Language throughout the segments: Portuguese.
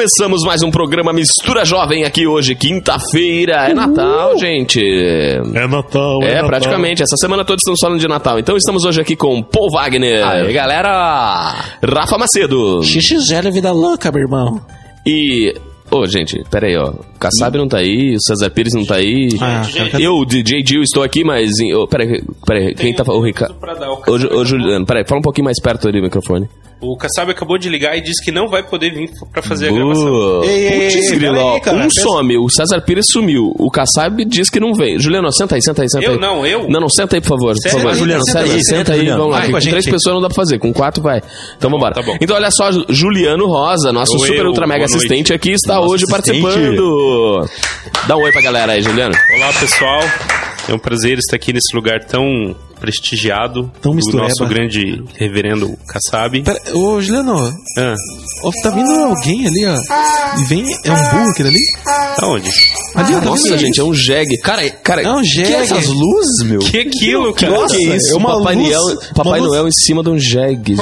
Começamos mais um programa Mistura Jovem aqui hoje, quinta-feira. É Natal, gente. É Natal, É, Natal. praticamente. Essa semana todos estamos falando de Natal. Então estamos hoje aqui com Paul Wagner. Aí, galera! Rafa Macedo. XXL vida louca, meu irmão. E. Ô, gente, pera aí, ó. O Kassab não tá aí, o César Pires não tá aí. Ah, cara, eu, DJ Gil, estou aqui, mas. Ô, pera aí, pera aí. Quem tá falando? O Ricardo. Ô, Juliano, pera aí, fala um pouquinho mais perto ali do microfone. O Kassab acabou de ligar e disse que não vai poder vir pra fazer a Uh, gravação. Ei, ei, putz, ei, aí, cara. um Pensa- some, o César Pires sumiu, o Kassab diz que não vem. Juliano, senta aí, senta aí, senta Eu aí. não, eu? Não, não, senta aí, por favor. Sério? por favor. Juliano, senta senta aí, aí, senta aí, vamos lá. Vai com a Com três pessoas não dá pra fazer, com quatro vai. Então vambora. tá bom. Então olha só, Juliano Rosa, nosso Oi, super eu, ultra mega boa noite. assistente aqui, está Nosso hoje assistente. participando. Dá um oi pra galera aí, Juliano. Olá, pessoal. É um prazer estar aqui nesse lugar tão prestigiado Tão do mistureba. nosso grande reverendo Kassab. Pera, ô, Juliano, Ah, ó, tá vindo alguém ali, ó. Vem, é um burro aquele ali? aonde? Ali, ó, tá Nossa, vindo gente, é um jegue. Cara, cara, É um jegue. que é essas luzes, meu? Que aquilo, cara? Nossa, que isso? é uma Papai, luz- Noel, Papai uma luz- Noel em cima de um jegue.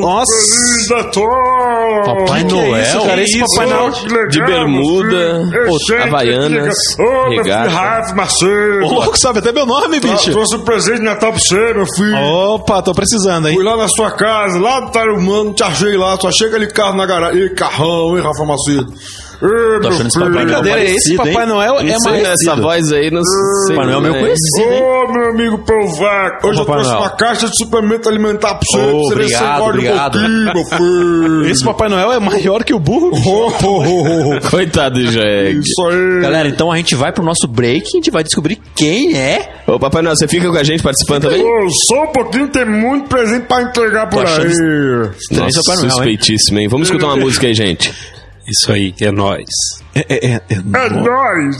Nossa. Feliz Natal! Papai Que Noel? é isso, cara? Esse Isso, Papai Noel. legal, De bermuda, pô, havaianas, filho, regata. Rafa Macedo. Ô, louco, sabe até meu nome, bicho. Trouxe um presente de Natal pra você, meu filho. Opa, tô precisando, hein? Fui lá na sua casa, lá do Tarumano, te achei lá, só achei aquele carro na garagem. Ih, carrão, hein, Rafa Macedo? Meu achando esse. Papai Noel Brincadeira, esse parecido, Papai hein? Noel é mais... essa voz aí, não sei. Papai Noel é meio conhecido, hein? Ô, meu amigo Provac, hoje eu trouxe Noel. uma caixa de suplemento alimentar pra você, pra você obrigado, obrigado. um pouquinho, meu filho. Esse Papai Noel é maior que o burro. Oh, oh, oh, oh. Coitado do jegue. Isso aí. Galera, então a gente vai pro nosso break e a gente vai descobrir quem é. Ô, Papai Noel, você fica com a gente participando também? Ô, só um pouquinho, tem muito presente pra entregar por Tô aí. Nossa, Papai Noel, suspeitíssimo, hein? Vamos escutar uma música aí, gente. Isso aí, é nóis. É, é, é, é, É nóis.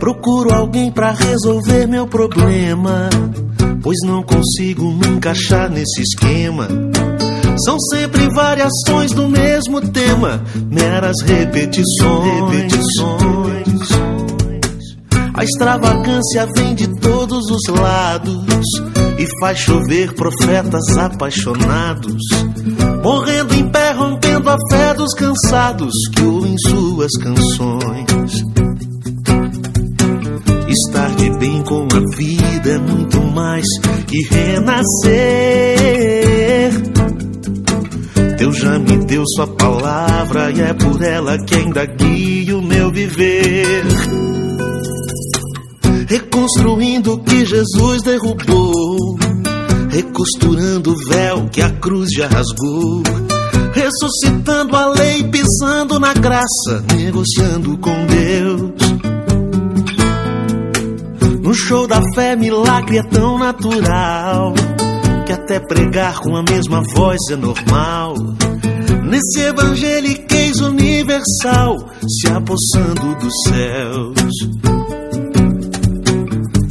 Procuro alguém pra resolver meu problema, pois não consigo me encaixar nesse esquema. São sempre variações do mesmo tema, meras repetições. repetições. A extravagância vem de todos os lados e faz chover profetas apaixonados, morrendo em pé, rompendo a fé dos cansados que ouvem suas canções. Estar de bem com a vida é muito mais que renascer. Deus já me deu sua palavra e é por ela que ainda guio o meu viver. Reconstruindo o que Jesus derrubou, recosturando o véu que a cruz já rasgou. Ressuscitando a lei, pisando na graça, negociando com Deus. No show da fé, milagre é tão natural que até pregar com a mesma voz é normal. Nesse evangeliquez universal, se apossando dos céus.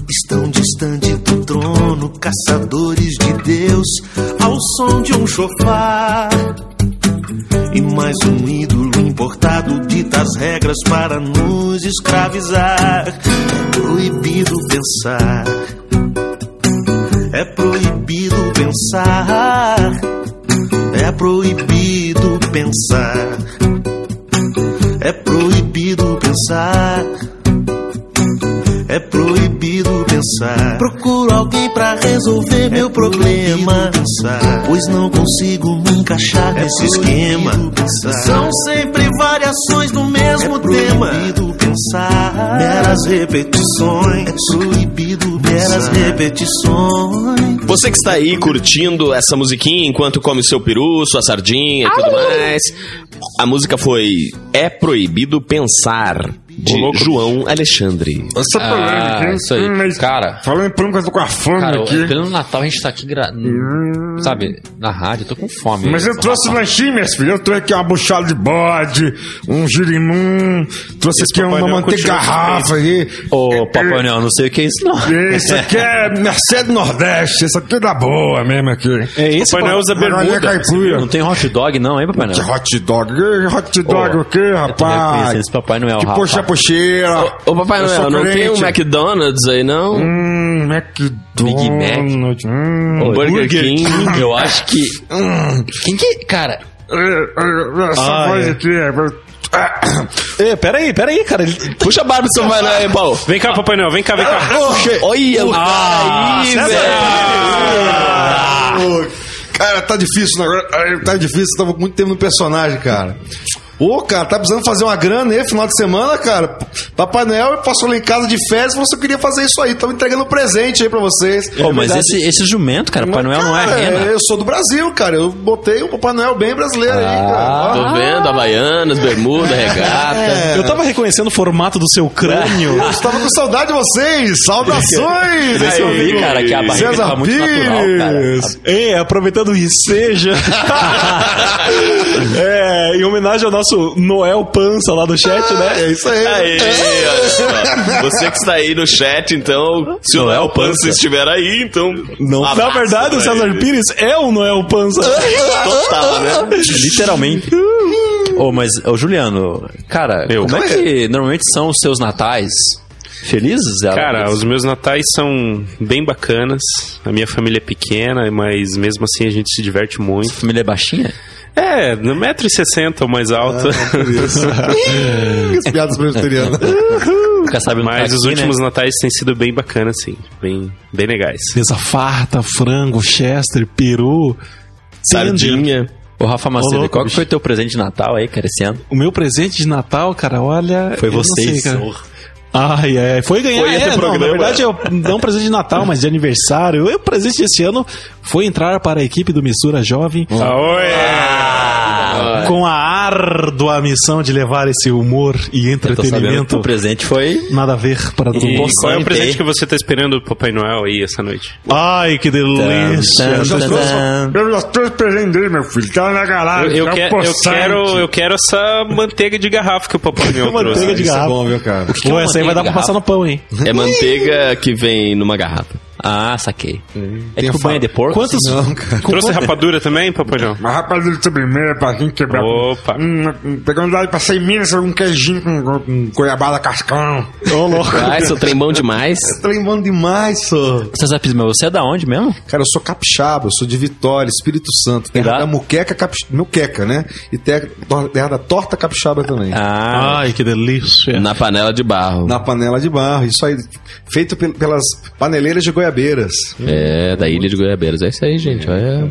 Estão distante do trono, caçadores de Deus, ao som de um chofar. E mais um ídolo importado dita as regras para nos escravizar. É proibido pensar. É proibido pensar. É proibido pensar. É proibido pensar. É proibido pensar. Procuro alguém pra resolver meu problema. Pois não consigo me encaixar nesse esquema. São sempre variações do mesmo tema. pensar. Meras repetições. É proibido meras repetições. Você que está aí curtindo essa musiquinha enquanto come seu peru, sua sardinha e tudo mais. A música foi É Proibido Pensar, de João Alexandre. Essa polêmica, Ah, hein? isso aí. Hum, mas- Cara, Falando em polêmica, eu tô com a fome cara, aqui. pelo Natal a gente tá aqui, gra... sabe, na rádio, eu tô com fome. Mas eu trouxe lanchinho, minhas filhas. Eu trouxe aqui uma buchada de bode, um girimum, trouxe aqui Papai uma manteiga garrafa aí. Ô, Papai Noel, não sei o que é isso, não. Esse aqui é Mercedes Nordeste, esse aqui é da boa mesmo aqui. É esse, Papai Noel usa bermuda. Não tem hot dog, não, hein, Papai Que Noel? hot dog, que hot dog o quê, Eu rapaz? esse Papai Noel, Que rapaz. puxa puxeira. Ô, Papai Eu sou Noel, não tem um crente. McDonald's aí, não? Hum, McDonald's. Big Mac. Hum, Um Burger, King. Eu acho que... Quem que... Cara, Essa Ah, voz é. aqui é... É, peraí, peraí, cara. Puxa a barba do seu Papai Noel aí, Paulo. Vem cá, Papai Noel, vem cá, vem cá. Olha o cara Ah, aí, velho. Ô, Cara, tá difícil, né? Agora, Tá difícil, tava com muito tempo no personagem, cara. Ô, cara, tá precisando fazer uma grana aí, final de semana, cara. Papai Noel passou lá em casa de férias e falou que eu queria fazer isso aí. Tava entregando um presente aí pra vocês. Pô, mas Verdade. esse, esse jumento, cara, Papai Noel não é rena. Eu sou do Brasil, cara. Eu botei o Papai Noel bem brasileiro aí, cara. Tô vendo, Havaianas, bermuda, regata. É. Eu tava reconhecendo o formato do seu crânio. Eu estava com saudade de vocês. Saudações! Deixa eu ver, cara, que a barriga César tá muito natural, cara. Pires. É, aproveitando o enseja. é, em homenagem ao nosso Noel Pança lá do chat, né? É isso aí. Só. Você que está aí no chat, então, se o Léo Pança estiver aí, então. Não, na verdade, o César ele. Pires é o Noel Pança. Total, né? Literalmente. Ô, mas, ô, Juliano, cara, Eu. como é que normalmente são os seus natais? Felizes? Cara, os meus natais são bem bacanas. A minha família é pequena, mas mesmo assim a gente se diverte muito. família é baixinha? É, no 1,60m ou mais alto. As piadas presbiterianas. Fica sabendo mas tá os aqui, últimos né? natais têm sido bem bacanas, sim. Bem, bem legais. Mesa farta, frango, chester, peru. Sardinha. Ô, Rafa Ô, Macedo, louco, qual que foi teu presente de Natal aí, cara, esse ano? O meu presente de Natal, cara, olha. Foi eu não você, sei, cara. Ai, ai, foi ganhar. Foi esse é, não, programa. na verdade, eu não um presente de Natal, mas de aniversário. O presente desse ano foi entrar para a equipe do Mistura Jovem Ah, com a árdua missão de levar esse humor e que entretenimento. o presente foi... Nada a ver para todo mundo. qual é o presente que você tá esperando do Papai Noel aí essa noite? Ai, que delícia. Eu já trouxe presente meu filho. Tá na Eu, garagem. eu tá que- quero, eu quero essa manteiga de garrafa que o Papai Noel Manteiga trouxe. de Isso é garrafa. bom, viu, cara? que é Pô, uma essa aí vai dar pra manteiga de passar no pão, hein? É manteiga que vem numa garrafa. Ah, saquei. É Tem tipo banha de porco? Quantos. Não, cara. Trouxe rapadura também, Papai Noel? Uma rapadura de sobremesa pra quem quebrar. Opa. Hum, pegando lá e passei em Minas, um queijinho com, com goiabada cascão. Ô, louco. Ai, seu trem bom demais. Tá lembrando demais, Pires, mas você é da onde mesmo? Cara, eu sou capixaba, eu sou de Vitória, Espírito Santo. Terra Dá? da muqueca, capix... muqueca, né? E terra, terra da torta capixaba também. Ah, Ai, que delícia. Na panela de barro. Na panela de barro. Isso aí, feito pel- pelas paneleiras de goiabeiras. É, da Ilha de Goiabeiras. É isso aí, gente. Olha.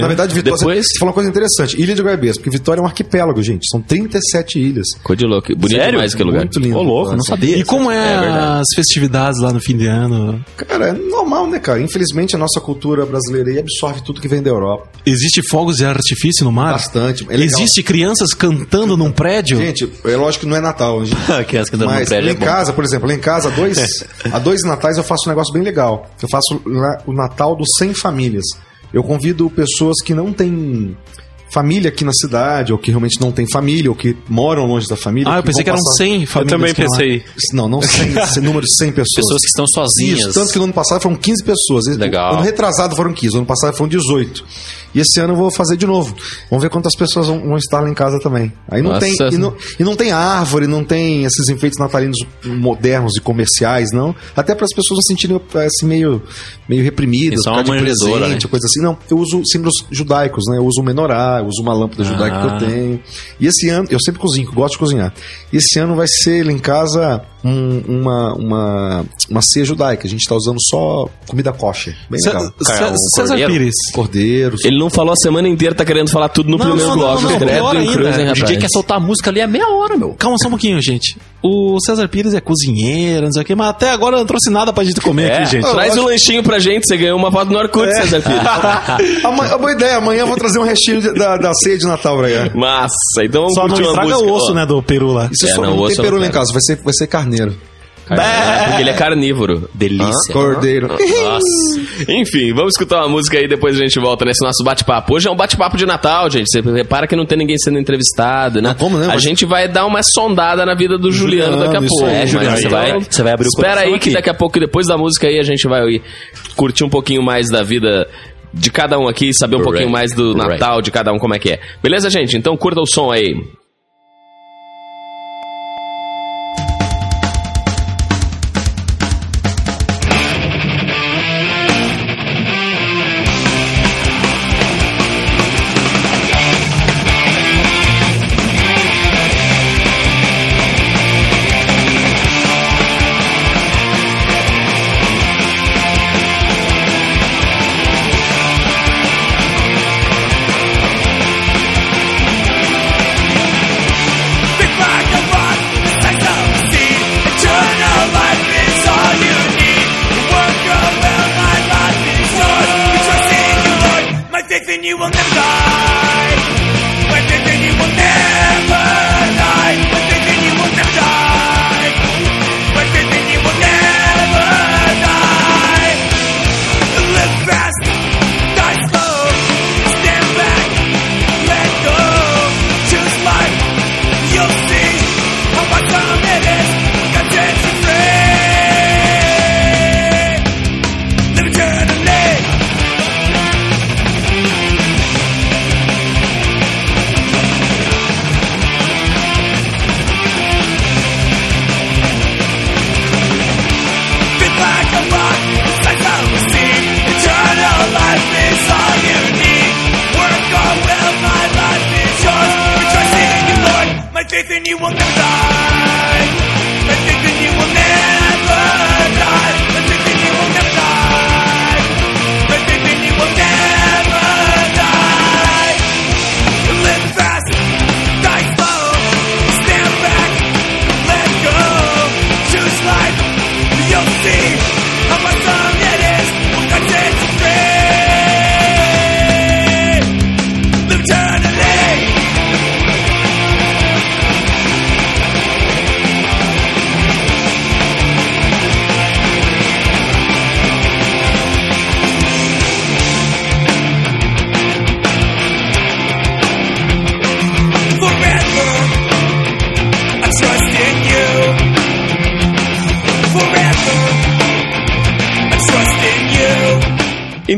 Na verdade, Vitória. Depois- Você falou uma coisa interessante. Ilha de Goiabeiras, porque Vitória é um arquipélago, gente. São 37 ilhas. Ficou de louco. Bonito Sério? demais aquele lugar. Muito lindo. ô louco, não sabia. E como é, É as festividades lá no fim de ano? Cara, é normal, né, cara? Infelizmente, a nossa cultura brasileira aí absorve tudo que vem da Europa. Existe fogos de artifício no mar? Bastante. É. Existe crianças cantando num prédio? Gente, é lógico que não é Natal, gente. Criança que anda no Mas prédio lá é em bom. casa, por exemplo, lá em casa, há dois, há dois natais eu faço um negócio bem legal. Eu faço o Natal dos 100 famílias. Eu convido pessoas que não têm família aqui na cidade, ou que realmente não têm família, ou que moram longe da família. Ah, eu pensei que eram passar- 100 Eu famílias. também iam lá. pensei. Não, não 100, esse número de 100 pessoas. Pessoas que estão sozinhas. Isso, tanto que no ano passado foram 15 pessoas. Legal. Ano retrasado foram 15, ano passado foram 18. E esse ano eu vou fazer de novo. Vamos ver quantas pessoas vão, vão estar lá em casa também. Aí não Nossa. tem e não, e não tem árvore, não tem esses enfeites natalinos modernos e comerciais, não. Até para as pessoas não se sentirem assim, meio, meio reprimidas, por causa uma de presente, né? coisa assim. Não, eu uso símbolos judaicos, né? Eu uso um menorá, eu uso uma lâmpada judaica que Ah. eu tenho. E esse ano, eu sempre cozinho, gosto de cozinhar. E esse ano vai ser lá em casa um- uma, uma, uma ceia judaica. A gente tá usando só comida kosher. Bem legal. Cé- um César cordeiro? Pires. Cordeiros. Ele não falou a semana inteira, tá querendo falar tudo no Não, primeiro não, bloco. não, não, Credo pior em ainda. cruz, hein, O DJ quer soltar a música ali é meia hora, meu. Calma só um pouquinho, gente. O César Pires é cozinheiro, não sei o quê, mas até agora não trouxe nada pra gente comer É, aqui, gente. traz um lanchinho pra gente, você ganhou uma foto no Orkut, César Pires. Ama- boa ideia, amanhã eu vou trazer um restinho de- da, da ceia de Natal pra cá. Massa, então vamos Só não estraga música. o osso, Ó, né, do peru lá. Isso É, só não, não, osso tem eu peru não lá em casa, vai ser, vai ser carneiro. carne- Porque ele é carnívoro. Delícia. Cordeiro. Enfim, vamos escutar uma música aí depois a gente volta nesse nosso bate-papo. Hoje é um bate-papo de Natal, gente. Você repara que não tem ninguém sendo entrevistado, né? Não, como não? A Mas- gente vai dar uma sondada na vida do Juliano, daqui a Juliano, pouco. mas Juliano, você vai, você vai abrir o Espera aí que aqui. daqui a pouco, depois da música aí, a gente vai curtir um pouquinho mais da vida de cada um aqui, saber um Right. pouquinho mais do Right. Natal de cada um, como é que é. Beleza, gente? Então curta o som aí.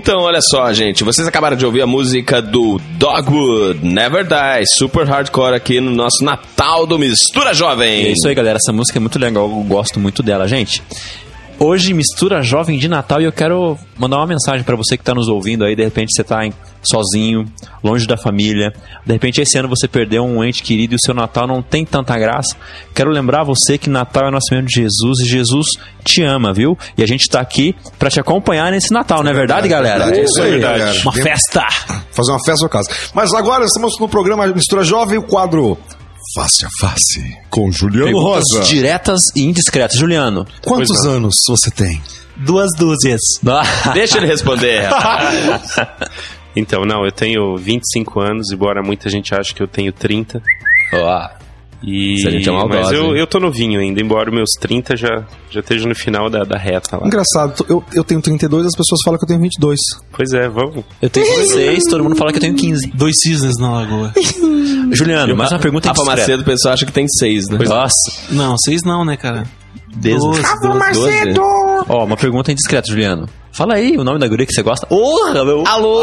Então, olha só, gente. Vocês acabaram de ouvir a música do Dogwood, Never Die, super hardcore aqui no nosso Natal do Mistura Jovem. É isso aí, galera. Essa música é muito legal. Eu gosto muito dela, gente. Hoje, mistura jovem de Natal e eu quero mandar uma mensagem pra você que tá nos ouvindo aí. De repente você tá em- sozinho, longe da família. De repente esse ano você perdeu um ente querido e o seu Natal não tem tanta graça. Quero lembrar você que Natal é o nascimento de Jesus e Jesus te ama, viu? E a gente tá aqui pra te acompanhar nesse Natal, não é verdade, galera? É isso aí, verdade. galera. Uma festa! Fazer uma festa no casa. Mas agora estamos no programa Mistura Jovem, o quadro Face a Face, com Juliano Perguntas Rosa. diretas e indiscretas. Juliano. Quantos anos você tem? Duas dúzias. Deixa ele responder. Então, não, eu tenho 25 anos, embora muita gente ache que eu tenho 30. Ó, E... Isso a gente é maldosa, Mas eu, eu tô novinho ainda, embora meus 30 já, já esteja no final da, da reta lá. Engraçado, eu, eu tenho 32 as pessoas falam que eu tenho 22. Pois é, vamos. eu tenho 16, todo mundo fala que eu tenho 15. Dois cisnes na lagoa. Juliano, mais uma pergunta Rafa. Macedo, o pessoal acha que tem seis, né? Nossa, Não, seis não, né, cara? Deus. Doze, doze. Doze? Ó, uma pergunta indiscreta, Juliano. Fala aí o nome da guria que você gosta. Porra, meu. Alô!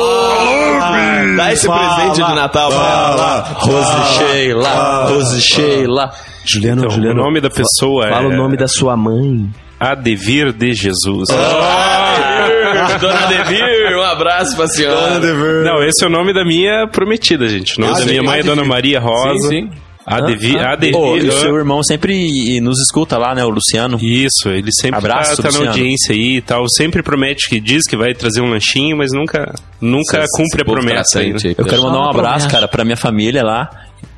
Dá esse Fala. presente de Natal pra ela. Rose Sheila, Rose Sheila. Juliano, Então, Juliano. o nome da pessoa Fala é o nome da sua mãe. Adevir de Jesus. Dona Devir, um abraço pra senhora. Não, esse é o nome da minha prometida, gente. O nome Ah, da minha mãe é Adevir. Dona Maria Rosa. Sim, sim. A Devi, a Devi, Ô, e o ah, seu irmão sempre nos escuta lá, né? O Luciano. Isso, ele sempre Abraço, tá, tá na audiência aí e tal. Sempre promete que diz que vai trazer um lanchinho, mas nunca, nunca cumpre a promessa aí. né? aí, Eu quero mandar um abraço, cara, pra minha família lá.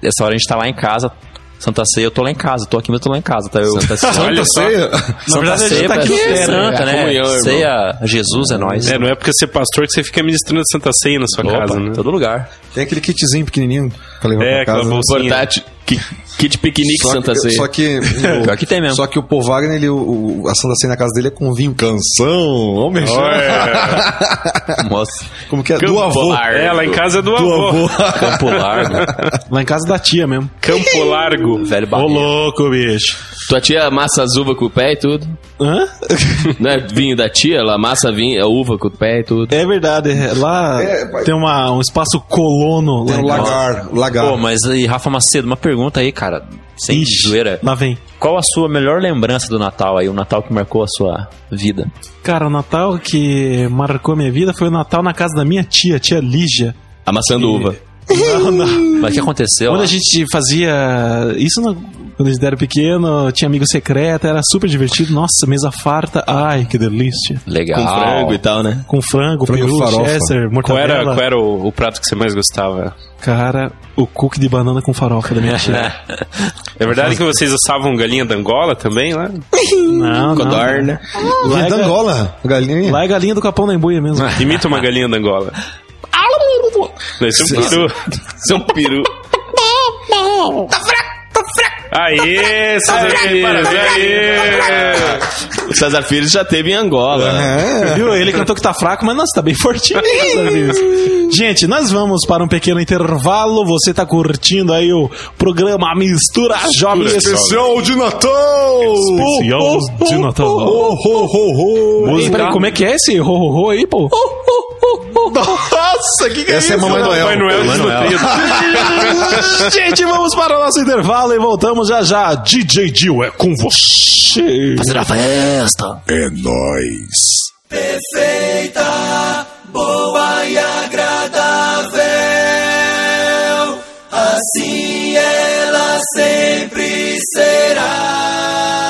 Essa hora a gente tá lá em casa. Santa Ceia, eu tô lá em casa. Tô aqui, mas eu tô lá em casa, tá? Eu... Santa Ceia. Só. Ceia? Santa verdade, Ceia tá aqui é Santa, é né? comunhão. Ceia, Jesus é nós. É, não é porque você é pastor que você fica ministrando Santa Ceia na sua Opa, casa, né? todo lugar. Tem aquele kitzinho pequenininho pra levar É, pra aquela casa. bolsinha. Portátil. Ki- Kit piquenique Só Santa que, Ceia. só que o- Pior que tem mesmo. Só que o Paul Wagner, ele, o, a Santa Ceia na casa dele é com vinho canção. Ô, mexer. Nossa, Como que é? Campo do avô. Largo. É, lá em casa é do, Do avô. avô. Campo Largo, Lá em casa da tia mesmo. Campo Largo. velho Ô, barriga. louco, bicho. Tua tia amassa as uvas com o pé e tudo. Hã? Não é vinho da tia? Ela amassa vinho, a uva com o pé e tudo. É verdade. Lá É, tem uma, um espaço colono. Tem lá casa. lagar. lagar. Pô, mas aí, Rafa Macedo, uma pergunta aí, cara. Sem Ixi, zoeira. Lá vem. Qual a sua melhor lembrança do Natal aí? O Natal que marcou a sua vida? Cara, o Natal que marcou a minha vida foi o Natal na casa da minha tia, tia Lígia. Amassando uva. Não, não. Mas o que aconteceu? Quando lá? a gente fazia isso no- quando a gente era pequeno, tinha amigo secreto, era super divertido. Nossa, mesa farta, ai, que delícia. Legal. Com frango e tal, né? Com frango, Frango peru, farofa. chester, Qual mortadela. era, qual era o, o prato que você mais gostava? Cara, o cookie de banana com farofa da minha tia. É verdade que vocês assavam galinha da Angola também lá? não, não. Codorna. Lá E é, da ga- Angola, a galinha. lá é galinha do capão da embuia mesmo. Imita uma galinha da Angola. Esse é um peru. Isso é um peru. Aê, César Pires, aê! O César Filho já teve em Angola. É. Viu? Ele cantou que tá fraco, mas nossa, tá bem fortinho. Gente, nós vamos para um pequeno intervalo. Você tá curtindo aí o programa Mistura Jovem Especial de Natal! Especial de Natal. Ho, ho, ho, ho. Ei, peraí, como é que é esse ho ho ho aí, pô? Nossa, que que é Essa é isso? Mamãe Noel. Papai Noel. Gente, vamos para o nosso intervalo e voltamos já já. DJ Dil é com você. Fazer a festa. É nóis. Perfeita, boa e agradável. Assim ela sempre será.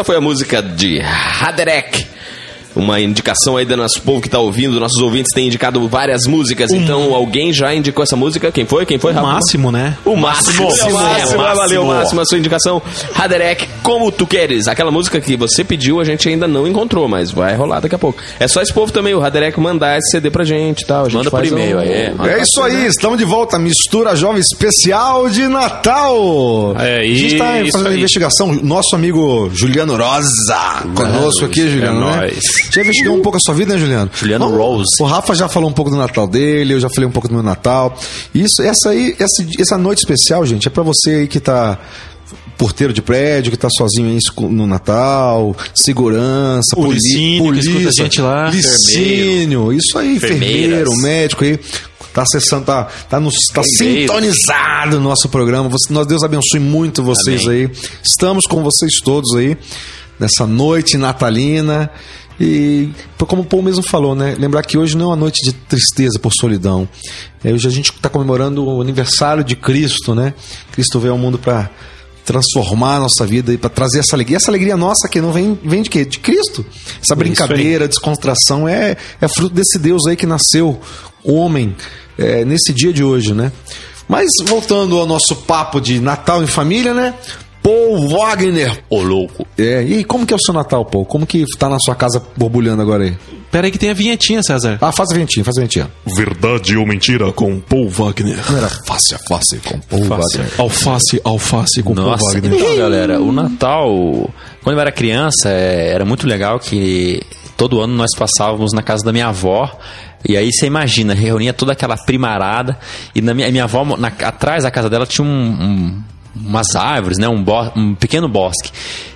Essa foi a música de Haderek uma indicação aí do nosso povo que tá ouvindo, nossos ouvintes têm indicado várias músicas. Então, alguém já indicou essa música? Quem foi? Quem foi, O máximo, né? O máximo, Máximo, o máximo, é, valeu, máximo. a sua indicação. Haderek, como tu queres. Aquela música que você pediu, a gente ainda não encontrou, mas vai rolar daqui a pouco. É só esse povo também, o Haderek, mandar esse CD pra gente e tal. A gente Manda por e-mail um- aí. É isso aí, estamos de volta. Mistura Jovem Especial de Natal. É a gente tá isso fazendo aí. investigação. Nosso amigo Juliano Rosa conosco aqui, Juliano. é né? nóis. Já investigou um pouco a sua vida, né, Juliano? Juliano Rose. O Rafa já falou um pouco do Natal dele, eu já falei um pouco do meu Natal. Isso, essa aí, essa, essa noite especial, gente, é pra você aí que tá porteiro de prédio, que tá sozinho aí no Natal, segurança, O poli- Licínio, que polícia, escuta a gente lá. Licínio, isso aí, enfermeiro, médico aí. Tá acessando, tá, tá, nos, tá sintonizado no nosso programa. Você, nós, Deus abençoe muito vocês Amém. aí. Estamos com vocês todos aí nessa noite natalina. E como o Paul mesmo falou, né? Lembrar que hoje não é uma noite de tristeza por solidão. É, hoje a gente está comemorando o aniversário de Cristo, né? Cristo veio ao mundo para transformar a nossa vida e para trazer essa alegria. Essa alegria nossa que não vem, vem de quê? De Cristo. Essa brincadeira, descontração é, é fruto desse Deus aí que nasceu homem é, nesse dia de hoje, né? Mas voltando ao nosso papo de Natal em família, né? Paul Wagner. Ô, louco. É, e como que é o seu Natal, Paul? Como que tá na sua casa borbulhando agora aí? Pera aí que tem a vinhetinha, César. Ah, faz a ventinha, faz a ventinha. Verdade ou mentira com Paul Wagner. Não era fácil, fácil com Paul Wagner. Alface, alface com Nossa, Paul Wagner. então, galera, o Natal, quando eu era criança, é, era muito legal que todo ano nós passávamos na casa da minha avó. E aí você imagina, reunia toda aquela primarada. E na minha, minha avó, na- atrás da casa dela, tinha um- um- umas árvores, né? Um, bo- um pequeno bosque.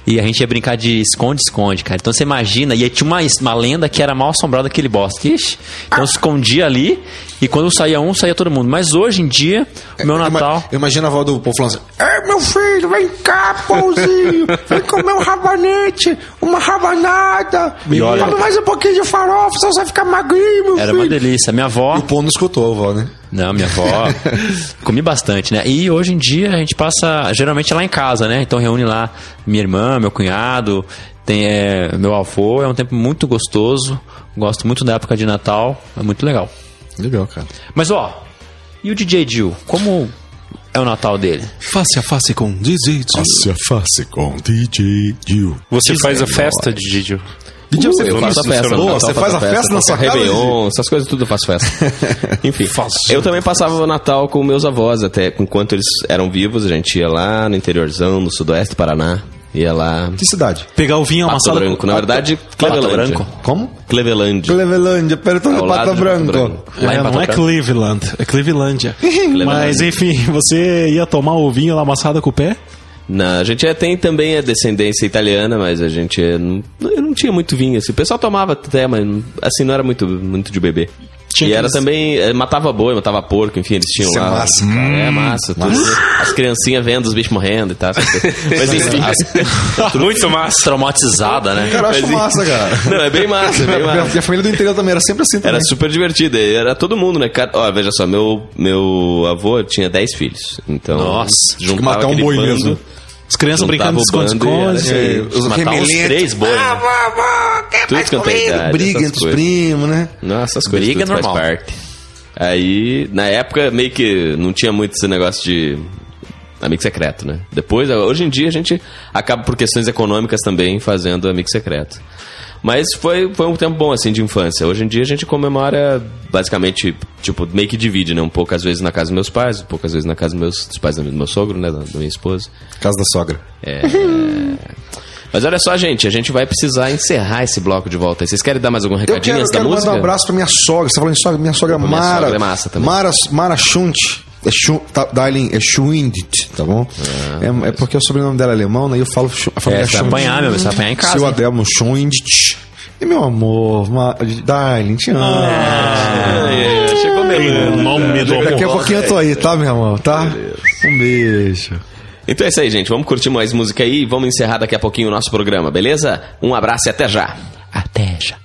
E a gente ia brincar de esconde-esconde, cara. Então você imagina, e aí tinha uma, uma lenda que era mal assombrada aquele bosque. Ixi, então escondia ali, e quando saía um, saía todo mundo. Mas hoje em dia, o meu Eu ima- Natal. Eu imagino a avó do Paul falando assim: É, meu filho, vem cá, Paulzinho. Vem comer um rabanete, uma rabanada. E olha- mais um pouquinho de farofa, senão você vai ficar magrinho, meu Era filho. uma delícia. Minha avó. E o Paul não escutou a avó, né? Não, minha avó. comi bastante, né? E hoje em dia a gente passa geralmente lá em casa, né? Então reúne lá minha irmã, meu cunhado, tem é, meu avô. É um tempo muito gostoso. Gosto muito da época de Natal. É muito legal. Legal, cara. Mas ó, e o DJ Jill? Como é o Natal dele? Face a face com DJ Face a face com DJ Gil. Você faz a festa de Didio? DJ, você Eu faz a festa. Você eu faz faço a festa na sua casa? Réveillon, essas coisas tudo eu faço festa. Enfim, eu também passava o Natal com meus avós, até enquanto eles eram vivos, a gente ia lá no interiorzão, no sudoeste do Paraná. Ia lá. Que cidade? Pegar o vinho Pato amassado Branco, com... na verdade, Clevelândia. Branco? Como? Clevelândia. Clevelândia, perto lado Pato Pato Branco. Branco. É, não Pato é Branco. Cleveland, é Clevelândia. Mas enfim, você ia tomar o vinho lá amassado com o pé? Não, a gente é- tem também a descendência italiana, mas a gente é- não, eu não tinha muito vinho. Assim. O pessoal tomava até, mas assim, não era muito, muito de beber. Tinha e era aqueles- também, eh, matava boi, matava porco, enfim, eles tinham Isso é lá. massa, cara. É massa, tudo. As criancinhas vendo os bichos morrendo e tal. Mas enfim. Muito massa. Traumatizada, né? Cara, eu acho Mas, massa, cara. Não, é bem massa, é bem massa. minha família do interior também era sempre assim também. Era super divertida, era todo mundo, né? Cara, ó, veja só, meu, meu avô tinha 10 filhos. Então, Nossa, juntava matar um boi bando, mesmo. As crianças brincando de e esconde-esconde. É, os Matar uns remelentos. três boi. né? Tudo quanto é idade. Briga entre os primos, né? Nossa, essas coisas Briga tudo é normal. faz parte. Aí, na época, meio que não tinha muito esse negócio de amigo secreto, né? Depois, hoje em dia, a gente acaba por questões econômicas também fazendo amigo secreto. Mas foi, foi um tempo bom, assim, de infância. Hoje em dia a gente comemora, basicamente, tipo, meio que divide, né? Um pouco às vezes na casa dos meus pais, um pouco às vezes na casa dos meus, dos pais do meu sogro, né? Da, da minha esposa. Casa da sogra. Mas olha só, gente, a gente vai precisar encerrar esse bloco de volta. Vocês querem dar mais algum Eu recadinho quero, eu antes da quero música? mandar um abraço pra minha sogra. Você tá falando em sogra? Minha sogra Mara. sogra é massa também. Mara, Mara Schunt. É Schu, tá, Darling, é Schwindt, tá bom? é, é porque o sobrenome dela é alemão, né? E eu falo a família É, você vai Schunt. apanhar, meu, você vai apanhar em casa. Seu? Adelmo Schwindt. E meu amor, Ma, Darling, te amo. É, chegou Em nome do Daqui a pouquinho eu tô aí, tá, meu amor? Tá? Um beijo. Então é isso aí, gente. Vamos curtir mais música aí e vamos encerrar daqui a pouquinho o nosso programa, beleza? Um abraço e até já. Até já.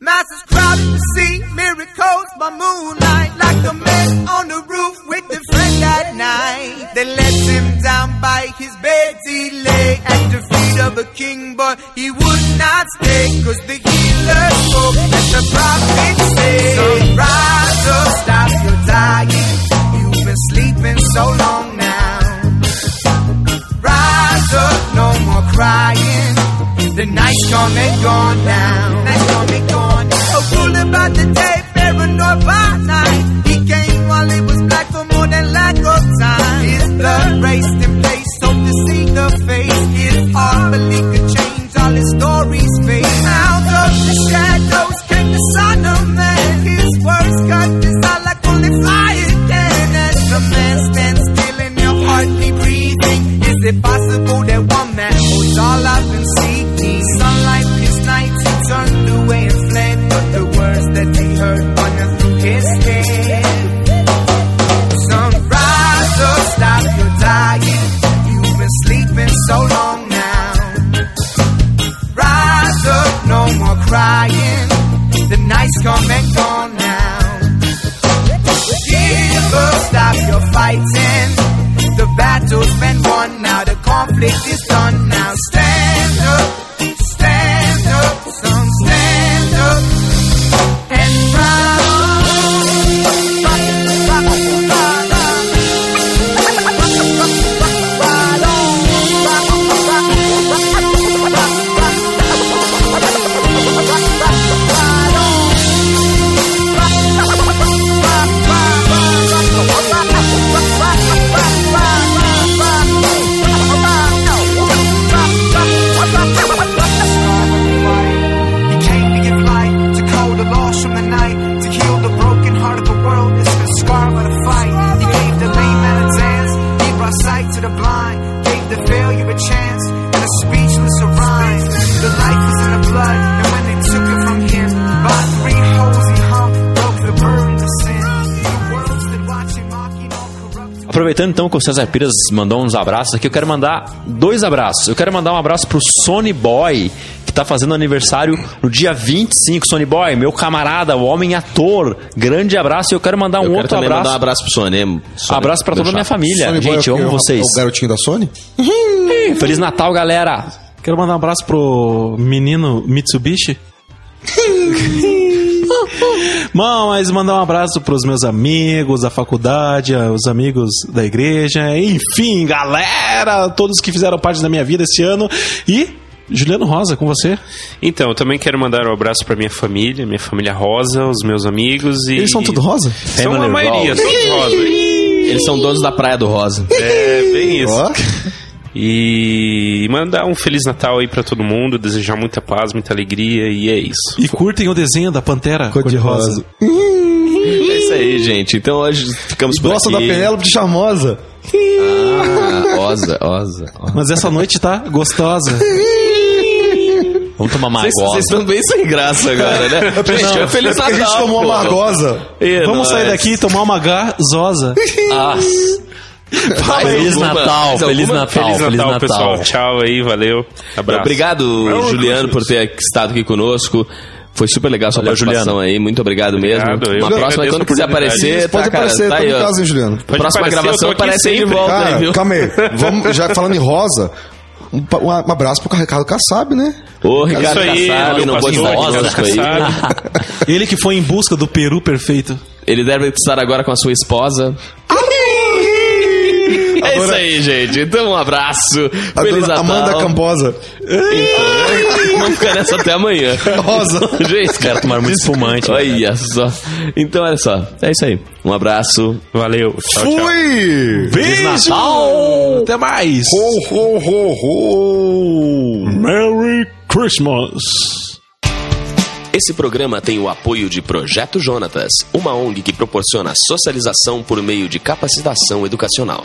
Masses crowded to see miracles by moonlight, like the man on the roof with the friend at night. They let him down by his bed, he lay at the feet of a king, but he would not stay, cause the healer spoke that the prophets say. So rise up, stop your dying. You've been sleeping so long now. Rise up, no more crying. The night's and gone now. Conflict is done now. Stand Aproveitando então que o César Pires mandou uns abraços aqui, eu quero mandar dois abraços. Eu quero mandar um abraço pro Sony Boy, que tá fazendo aniversário no dia 25. Sony Boy, meu camarada, o homem ator. Grande abraço. E eu quero mandar um Eu quero outro também abraço. mandar um abraço pro Sony. Sony Abraço pra toda a minha família. Sony Boy Gente, é eu o amo quê? vocês. O garotinho da Sony? Feliz Natal, galera. Quero mandar um abraço pro menino Mitsubishi. Bom, mas mandar um abraço pros meus amigos da faculdade, os amigos da igreja, enfim, galera, todos que fizeram parte da minha vida esse ano. E Juliano Rosa, com você. Então, eu também quero mandar um abraço pra minha família, minha família rosa, os meus amigos e. Eles são tudo rosa? São a Family maioria, Rosa. todos rosa. Eles são donos da Praia do Rosa. É, bem isso. Ó. E mandar um Feliz Natal aí pra todo mundo, desejar muita paz, muita alegria e é isso. E curtem o desenho da Pantera Cor-de-rosa. É isso aí, gente. Então hoje ficamos por Gosta aqui. da Penélope Charmosa. Ah, osa, osa. osa. Mas essa noite tá gostosa. Vamos tomar uma Vocês, estão bem sem graça agora, né? Gente, é Feliz é porque a gente Natal, tomou uma amargosa. Ih, Vamos sair daqui e tomar uma gazosa. Mais Feliz? Natal, feliz? Natal. Feliz Natal, Feliz Natal. pessoal. Tchau aí, valeu. Abraço. Obrigado, Merry Juliano, por ter estado aqui conosco. Foi super legal a sua Valeu, participação aí. Muito obrigado, mesmo. Obrigado, eu Uma próxima, quando quiser aparecer, Pode tá, cara, aparecer, tá aí, em ó. casa, hein, Juliano? Pode Próxima aparecer, gravação aparece aí de volta, aí, Cara, viu? calma aí. Vamos, já falando em rosa, um, um abraço pro Ricardo Kassab, né? Ô, Ricardo aí, Kassab, não estar Ricardo conosco aí. Ele que foi em busca do Peru perfeito. Ele deve estar agora com a sua esposa. É isso aí, gente. Então, um abraço. A Feliz Natal. Amanda Camposa. Então, Vamos ficar nessa até amanhã. Rosa. Gente, Quero tomar muito espumante. Olha só. Então, olha só. É isso aí. Um abraço. Valeu. Tchau, tchau. Fui! Feliz Natal! Até mais! Ho, ho, ho, ho! Merry Christmas! Esse programa tem o apoio de Projeto Jonatas, uma ONG que proporciona socialização por meio de capacitação educacional.